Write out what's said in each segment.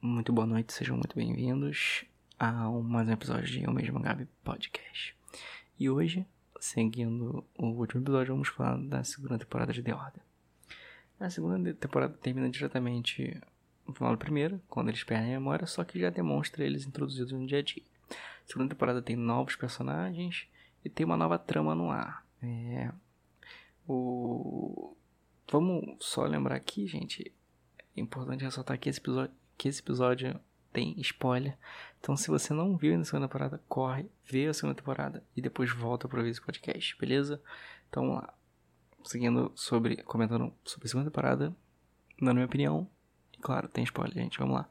muito boa noite, sejam muito bem-vindos a mais um episódio de Eu Mesmo Gabi Podcast. E hoje, seguindo o último episódio, vamos falar da segunda temporada de The Order. A segunda temporada termina diretamente no final da primeira, quando eles perdem a memória, só que já demonstra eles introduzidos no dia a dia. A segunda temporada tem novos personagens e tem uma nova trama no ar. É... O... Vamos só lembrar aqui, gente, é importante ressaltar que esse episódio, que esse episódio tem spoiler. Então, se você não viu a segunda temporada, corre, vê a segunda temporada e depois volta para ver esse podcast, beleza? Então, vamos lá. Seguindo sobre, comentando sobre a segunda temporada, na minha opinião, e claro, tem spoiler, gente, vamos lá.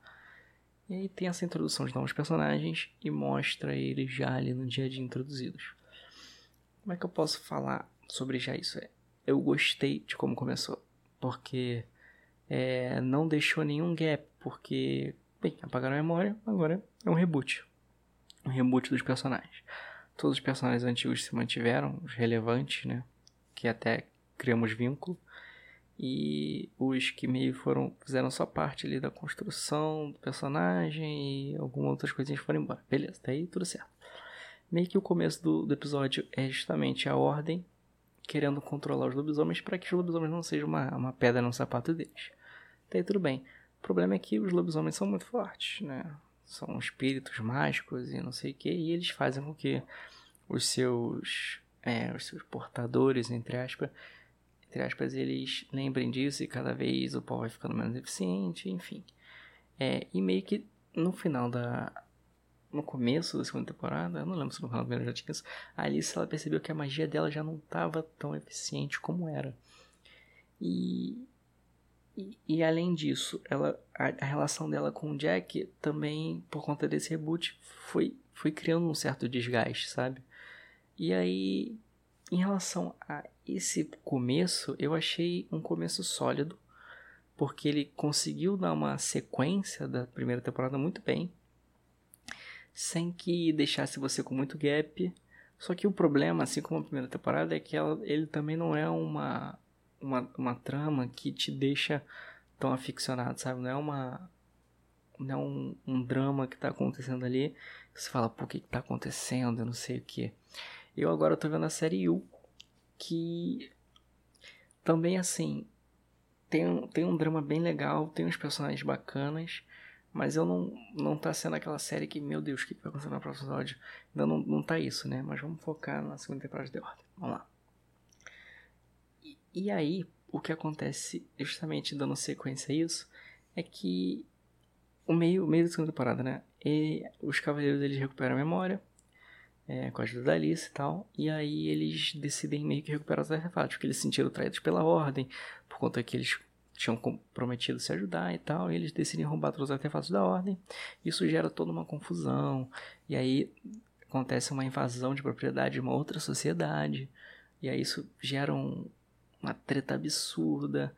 E aí tem essa introdução de novos personagens e mostra eles já ali no dia a dia introduzidos. Como é que eu posso falar sobre já isso? Eu gostei de como começou, porque é, não deixou nenhum gap, porque, bem, apagaram a memória, agora é um reboot. Um reboot dos personagens. Todos os personagens antigos se mantiveram, os relevantes, né? Que até criamos vínculo. E os que meio foram, fizeram só parte ali da construção do personagem e algumas outras coisinhas foram embora. Beleza, tá aí tudo certo. Meio que o começo do, do episódio é justamente a ordem querendo controlar os lobisomens para que os lobisomens não sejam uma, uma pedra no sapato deles. Até aí tudo bem. O problema é que os lobisomens são muito fortes, né? São espíritos mágicos e não sei o que, e eles fazem com que os seus, é, os seus portadores, entre aspas, entre aspas, eles lembrem disso e cada vez o pau vai ficando menos eficiente, enfim. É, e meio que no final da. No começo da segunda temporada, eu não lembro se no final da primeira já tinha isso, a Alice ela percebeu que a magia dela já não estava tão eficiente como era. E e, além disso, ela, a, a, relação dela com o Jack também, por conta desse reboot, foi, foi criando um certo desgaste, sabe? E aí, em relação a esse começo, eu achei um começo sólido, porque ele conseguiu dar uma sequência da primeira temporada muito bem, sem que deixasse você com muito gap. Só que o problema, assim como a primeira temporada, é que ela, ele também não é uma uma, uma trama que te deixa tão aficionado, sabe? Não é uma. Não é um, um drama que tá acontecendo ali. Você fala, por que, que tá acontecendo? Eu não sei o que. Eu agora tô vendo a série U, que também assim. Tem, tem um drama bem legal, tem uns personagens bacanas, mas eu não, não tá sendo aquela série que, meu Deus, o que, que vai acontecer no próximo episódio? Ainda não, não tá isso, né? Mas vamos focar na segunda temporada de Ordem. Vamos lá. E aí, o que acontece, justamente dando sequência a isso, é que o meio, meio da segunda temporada, né? E os cavaleiros eles recuperam a memória, é, com a ajuda da Alice e tal, e aí eles decidem meio que recuperar os artefatos, porque eles se sentiram traídos pela ordem, por conta que eles tinham prometido se ajudar e tal, e eles decidem roubar todos os artefatos da ordem. Isso gera toda uma confusão, e aí acontece uma invasão de propriedade de uma outra sociedade, e aí isso gera um, uma treta absurda.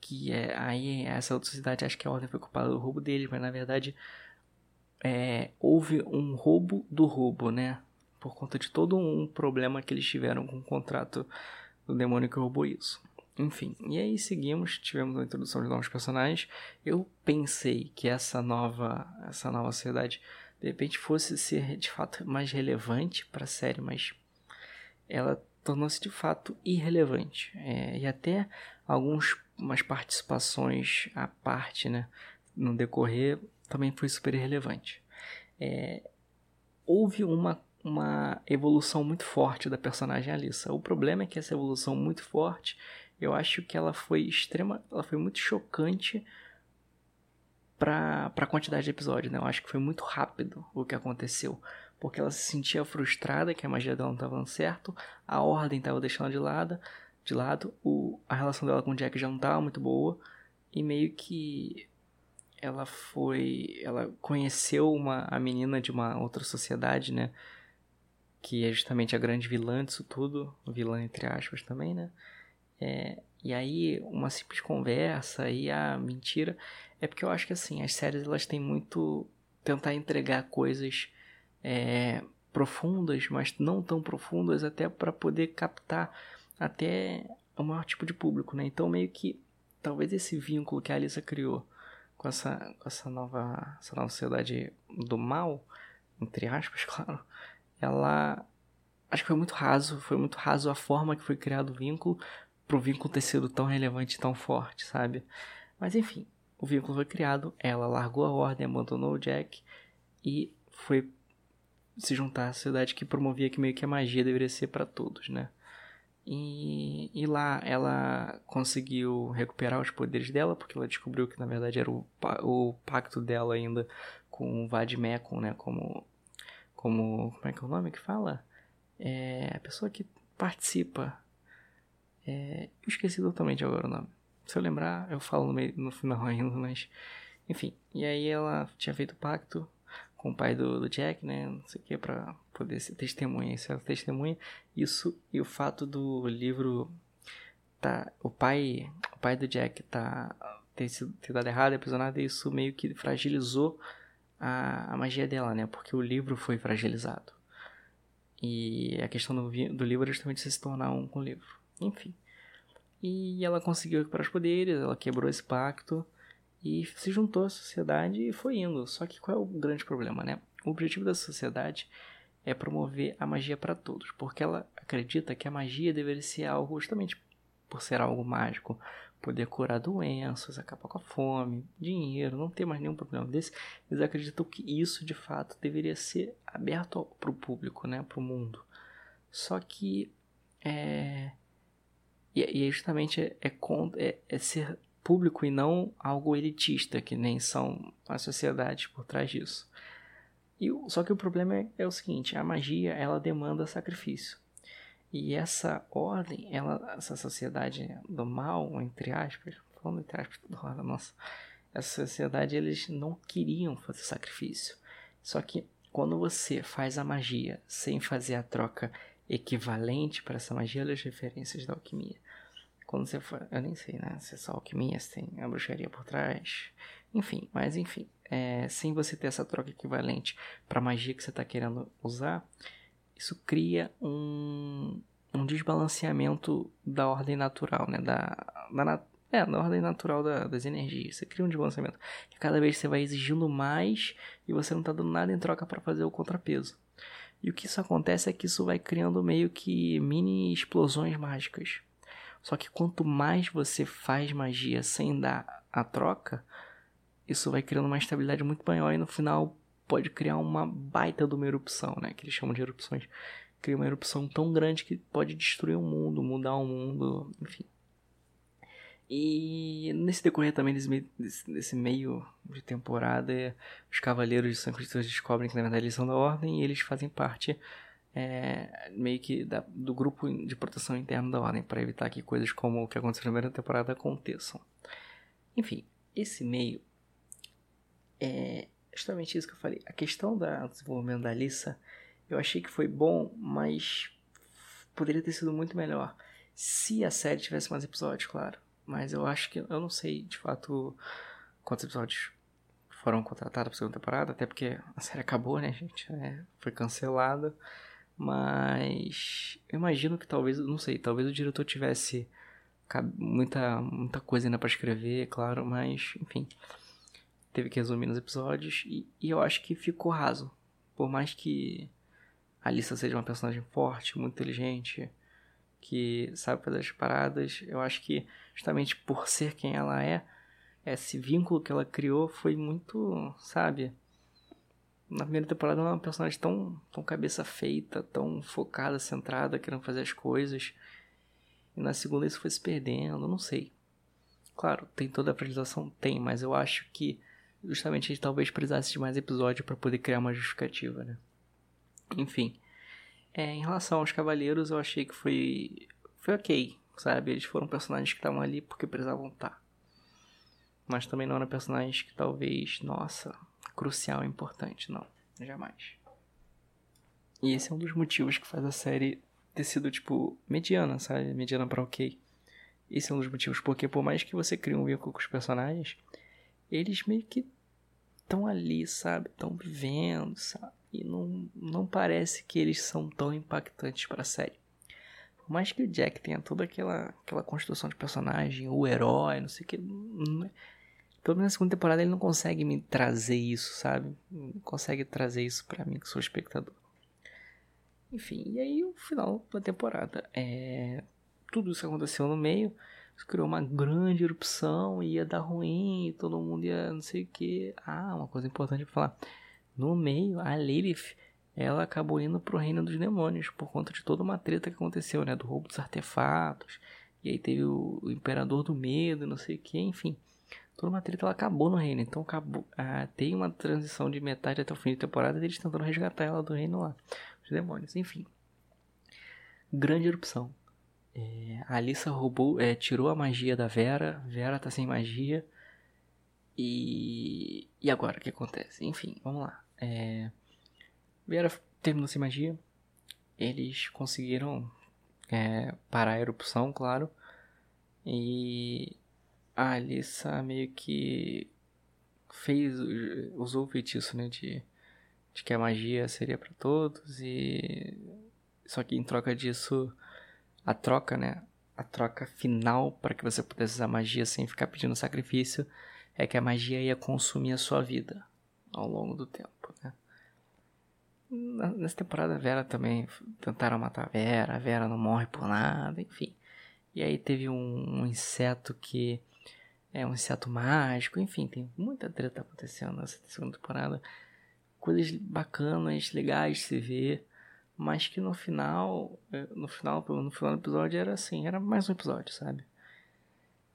Que é. Aí essa outra sociedade acha que a ordem foi culpada do roubo dele, mas na verdade é, houve um roubo do roubo, né? Por conta de todo um problema que eles tiveram com o contrato do demônio que roubou isso. Enfim, e aí seguimos, tivemos a introdução de novos personagens. Eu pensei que essa nova, essa nova sociedade de repente fosse ser de fato mais relevante para a série, mas ela tornou-se de fato irrelevante. É, e até algumas participações à parte, né, no decorrer, também foi super irrelevante. É, houve uma, uma evolução muito forte da personagem Alissa. O problema é que essa evolução muito forte, eu acho que ela foi extrema, ela foi muito chocante para a quantidade de episódios, né? Eu acho que foi muito rápido o que aconteceu porque ela se sentia frustrada que a magia dela não estava dando certo, a ordem estava deixando de lado, de lado, o, a relação dela com o Jack já não estava muito boa, e meio que ela foi, ela conheceu uma a menina de uma outra sociedade, né, que é justamente a grande vilã disso tudo, vilã entre aspas também, né, é, e aí uma simples conversa e a mentira, é porque eu acho que assim, as séries elas têm muito tentar entregar coisas é, profundas, mas não tão profundas, até para poder captar até o maior tipo de público, né? Então meio que talvez esse vínculo que a Alissa criou com essa, com essa nova, essa nova sociedade do mal, entre aspas, claro, ela acho que foi muito raso, foi muito raso a forma que foi criado o vínculo pro vínculo ter sido tão relevante, tão forte, sabe? Mas enfim, o vínculo foi criado, ela largou a ordem, abandonou o Jack e foi se juntar à sociedade que promovia que meio que a magia deveria ser para todos, né? E, e lá ela conseguiu recuperar os poderes dela, porque ela descobriu que na verdade era o, o pacto dela ainda com o Vadmecum, né? Como, como. Como é que é o nome que fala? É a pessoa que participa. É, eu esqueci totalmente agora o nome. Se eu lembrar, eu falo no, meio, no final ainda, mas. Enfim. E aí ela tinha feito o pacto com o pai do, do Jack, né? Não sei o que, pra poder ser testemunha, ser testemunha. Isso e o fato do livro tá. O pai. O pai do Jack tá. ter, sido, ter dado errado, aprisionado, e isso meio que fragilizou a, a magia dela, né? Porque o livro foi fragilizado. E a questão do, do livro é justamente se tornar um com o livro. Enfim. E ela conseguiu recuperar os poderes, ela quebrou esse pacto e se juntou à sociedade e foi indo. Só que qual é o grande problema, né? O objetivo da sociedade é promover a magia para todos, porque ela acredita que a magia deveria ser algo justamente por ser algo mágico, poder curar doenças, acabar com a fome, dinheiro, não ter mais nenhum problema desse. Eles acreditam que isso de fato deveria ser aberto para o público, né, para o mundo. Só que é e, e justamente é, é, é, ser público e não algo elitista, que nem são as sociedades por trás disso. E, só que o problema é, é, o seguinte, a magia ela demanda sacrifício. E essa ordem, ela, essa sociedade do mal, entre aspas, falando entre aspas hora, nossa, essa sociedade eles não queriam fazer sacrifício. Só que quando você faz a magia sem fazer a troca equivalente para essa magia, olha as referências da alquimia. Quando você for. Eu nem sei, né? Se é só alquimia, se tem a bruxaria por trás. Enfim, mas enfim. É, sem você ter essa troca equivalente para a magia que você está querendo usar, isso cria um, um desbalanceamento da ordem natural, né? Da, da, é, da ordem natural da, das energias. Você cria um desbalanceamento. E cada vez você vai exigindo mais e você não está dando nada em troca para fazer o contrapeso. E o que isso acontece é que isso vai criando meio que mini explosões mágicas. Só que quanto mais você faz magia sem dar a troca, isso vai criando uma estabilidade muito maior e no final pode criar uma baita de uma erupção, né? Que eles chamam de erupções. Cria uma erupção tão grande que pode destruir o mundo, mudar o mundo, enfim. E nesse decorrer também desse meio, desse, meio de temporada, os Cavaleiros de São Cristo descobrem que na verdade eles são da Ordem e eles fazem parte é, meio que da, do grupo de proteção interna da ordem, para evitar que coisas como o que aconteceu na primeira temporada aconteçam. Enfim, esse meio é justamente isso que eu falei. A questão do desenvolvimento da Alissa, eu achei que foi bom, mas poderia ter sido muito melhor se a série tivesse mais episódios, claro. Mas eu acho que eu não sei de fato quantos episódios foram contratados para segunda temporada, até porque a série acabou, né, gente? É, foi cancelada. Mas eu imagino que talvez, não sei, talvez o diretor tivesse muita, muita coisa ainda para escrever, claro, mas enfim. Teve que resumir nos episódios e, e eu acho que ficou raso. Por mais que a Alissa seja uma personagem forte, muito inteligente, que sabe fazer as paradas, eu acho que justamente por ser quem ela é, esse vínculo que ela criou foi muito, sabe? Na primeira temporada ela é uma personagem tão, tão cabeça feita, tão focada, centrada, querendo fazer as coisas. E na segunda isso foi se perdendo, não sei. Claro, tem toda a fragilização? Tem, mas eu acho que justamente a gente talvez precisasse de mais episódio para poder criar uma justificativa, né? Enfim. É, em relação aos Cavaleiros, eu achei que foi. Foi ok, sabe? Eles foram personagens que estavam ali porque precisavam estar. Mas também não eram personagens que talvez, nossa, crucial e importante, não. Jamais. E esse é um dos motivos que faz a série ter sido, tipo, mediana, sabe? Mediana pra ok. Esse é um dos motivos, porque por mais que você crie um vínculo com os personagens, eles meio que estão ali, sabe? Estão vivendo, sabe? E não, não parece que eles são tão impactantes para a série. Por mais que o Jack tenha toda aquela, aquela construção de personagem, o herói, não sei o que, Pelo menos na segunda temporada ele não consegue me trazer isso, sabe? Não consegue trazer isso para mim que sou espectador. Enfim, e aí o final da temporada. É... Tudo isso aconteceu no meio. Criou uma grande erupção, ia dar ruim, todo mundo ia não sei o que. Ah, uma coisa importante pra falar. No meio, a Lilith, ela acabou indo pro reino dos demônios, por conta de toda uma treta que aconteceu, né? Do roubo dos artefatos. E aí teve o, o Imperador do Medo, não sei o que, enfim. Toda uma treta ela acabou no reino. Então acabou. Ah, tem uma transição de metade até o fim de temporada deles tentando resgatar ela do reino lá. Os demônios, enfim. Grande erupção. É, a Alissa roubou, é, tirou a magia da Vera. Vera tá sem magia. E. E agora o que acontece? Enfim, vamos lá. É, Vera terminou sem magia. Eles conseguiram é, parar a erupção, claro. E a Alissa meio que fez usou o feitiço, né, de, de que a magia seria para todos e só que em troca disso a troca, né? A troca final para que você pudesse usar magia sem ficar pedindo sacrifício é que a magia ia consumir a sua vida ao longo do tempo, né? Nessa temporada a Vera também tentaram matar a Vera, a Vera não morre por nada, enfim. E aí teve um, um inseto que é um inseto mágico, enfim, tem muita treta acontecendo nessa segunda temporada. Coisas bacanas, legais de se ver. Mas que no final, é, no final, no final do episódio era assim, era mais um episódio, sabe?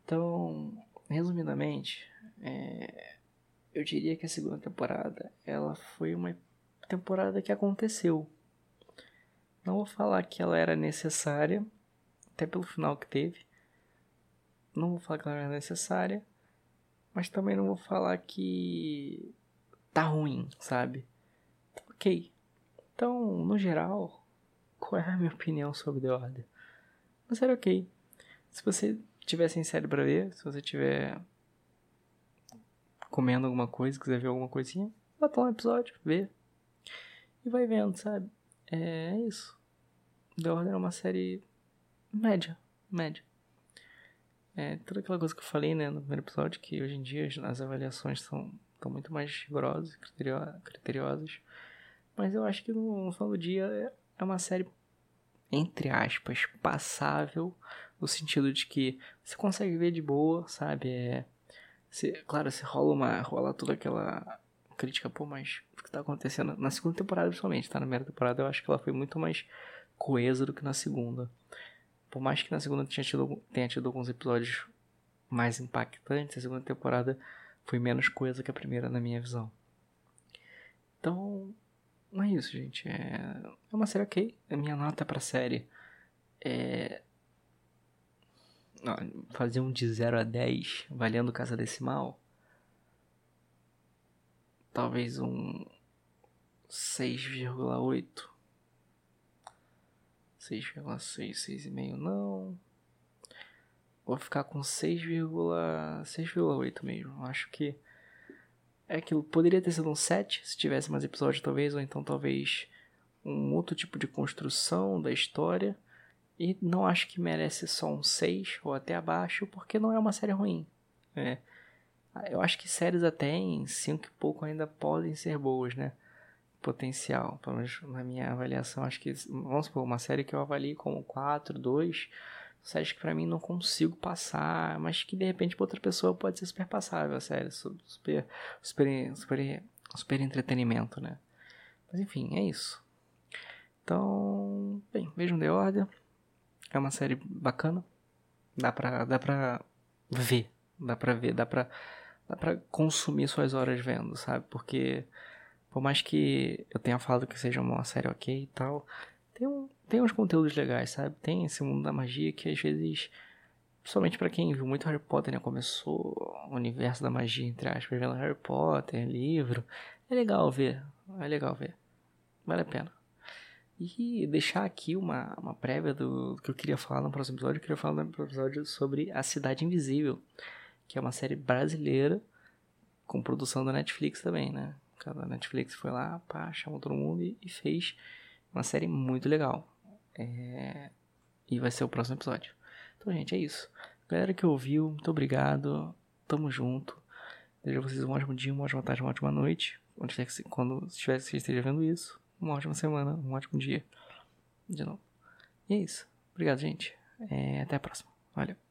Então, resumidamente, é, eu diria que a segunda temporada, ela foi uma temporada que aconteceu. Não vou falar que ela era necessária, até pelo final que teve. Não vou falar que ela era necessária, mas também não vou falar que tá ruim, sabe? Ok, então, no geral, qual é a minha opinião sobre The Order? Uma série ok. Se você tiver sem série pra ver, se você tiver comendo alguma coisa, quiser ver alguma coisinha, bota um episódio, vê. E vai vendo, sabe? É isso. The Order é uma série média, média. É toda aquela coisa que eu falei, né, no primeiro episódio, que hoje em dia as avaliações são, estão muito mais rigorosas, criteriosas. Mas eu acho que no, no final do dia é, é uma série, entre aspas, passável. No sentido de que você consegue ver de boa, sabe? É, claro, se rola uma. rola toda aquela crítica, pô, mas o que tá acontecendo? Na segunda temporada, principalmente, tá? Na primeira temporada eu acho que ela foi muito mais coesa do que na segunda. Por mais que na segunda tenha tido, tenha tido alguns episódios mais impactantes, a segunda temporada foi menos coesa que a primeira, na minha visão. Então, não é isso, gente. É, é uma série ok. A minha nota pra série é. fazer um de 0 a 10 valendo casa decimal. Talvez um 6,8. 6,6, 6,5 não. Vou ficar com 6,6,8 mesmo. Acho que é aquilo. Poderia ter sido um 7 se tivesse mais episódios, talvez, ou então talvez um outro tipo de construção da história. E não acho que merece só um 6 ou até abaixo, porque não é uma série ruim. É. Eu acho que séries até em 5 e pouco ainda podem ser boas, né? Potencial. Pelo menos na minha avaliação, acho que. Vamos supor, uma série que eu avalio como 4, 2 séries que pra mim não consigo passar, mas que de repente pra outra pessoa pode ser super passável a série, super, super, super, super entretenimento, né? Mas enfim, é isso. Então, bem, vejam The Order. É uma série bacana. Dá pra, dá pra ver, dá pra ver, dá pra, dá pra consumir suas horas vendo, sabe? Porque, por mais que eu tenha falado que seja uma série ok e tal, tem, um, tem uns conteúdos legais, sabe? Tem esse mundo da magia que às vezes, principalmente para quem viu muito Harry Potter, né? Começou o universo da magia, entre aspas, vendo Harry Potter, livro. É legal ver, é legal ver. Vale a pena. E deixar aqui uma, uma prévia do, do que eu queria falar no próximo episódio. Eu queria falar no próximo episódio sobre A Cidade Invisível, que é uma série brasileira com produção da Netflix também, né? Cada Netflix foi lá, pá, chamou todo mundo e, e fez uma série muito legal. É... E vai ser o próximo episódio. Então, gente, é isso. Galera que ouviu, muito obrigado. Tamo junto. Desejo a vocês um ótimo dia, uma ótima tarde, uma ótima noite. Quer que, quando estiver, você esteja vendo isso. Uma ótima semana, um ótimo dia. De novo. E é isso. Obrigado, gente. É, até a próxima. Valeu.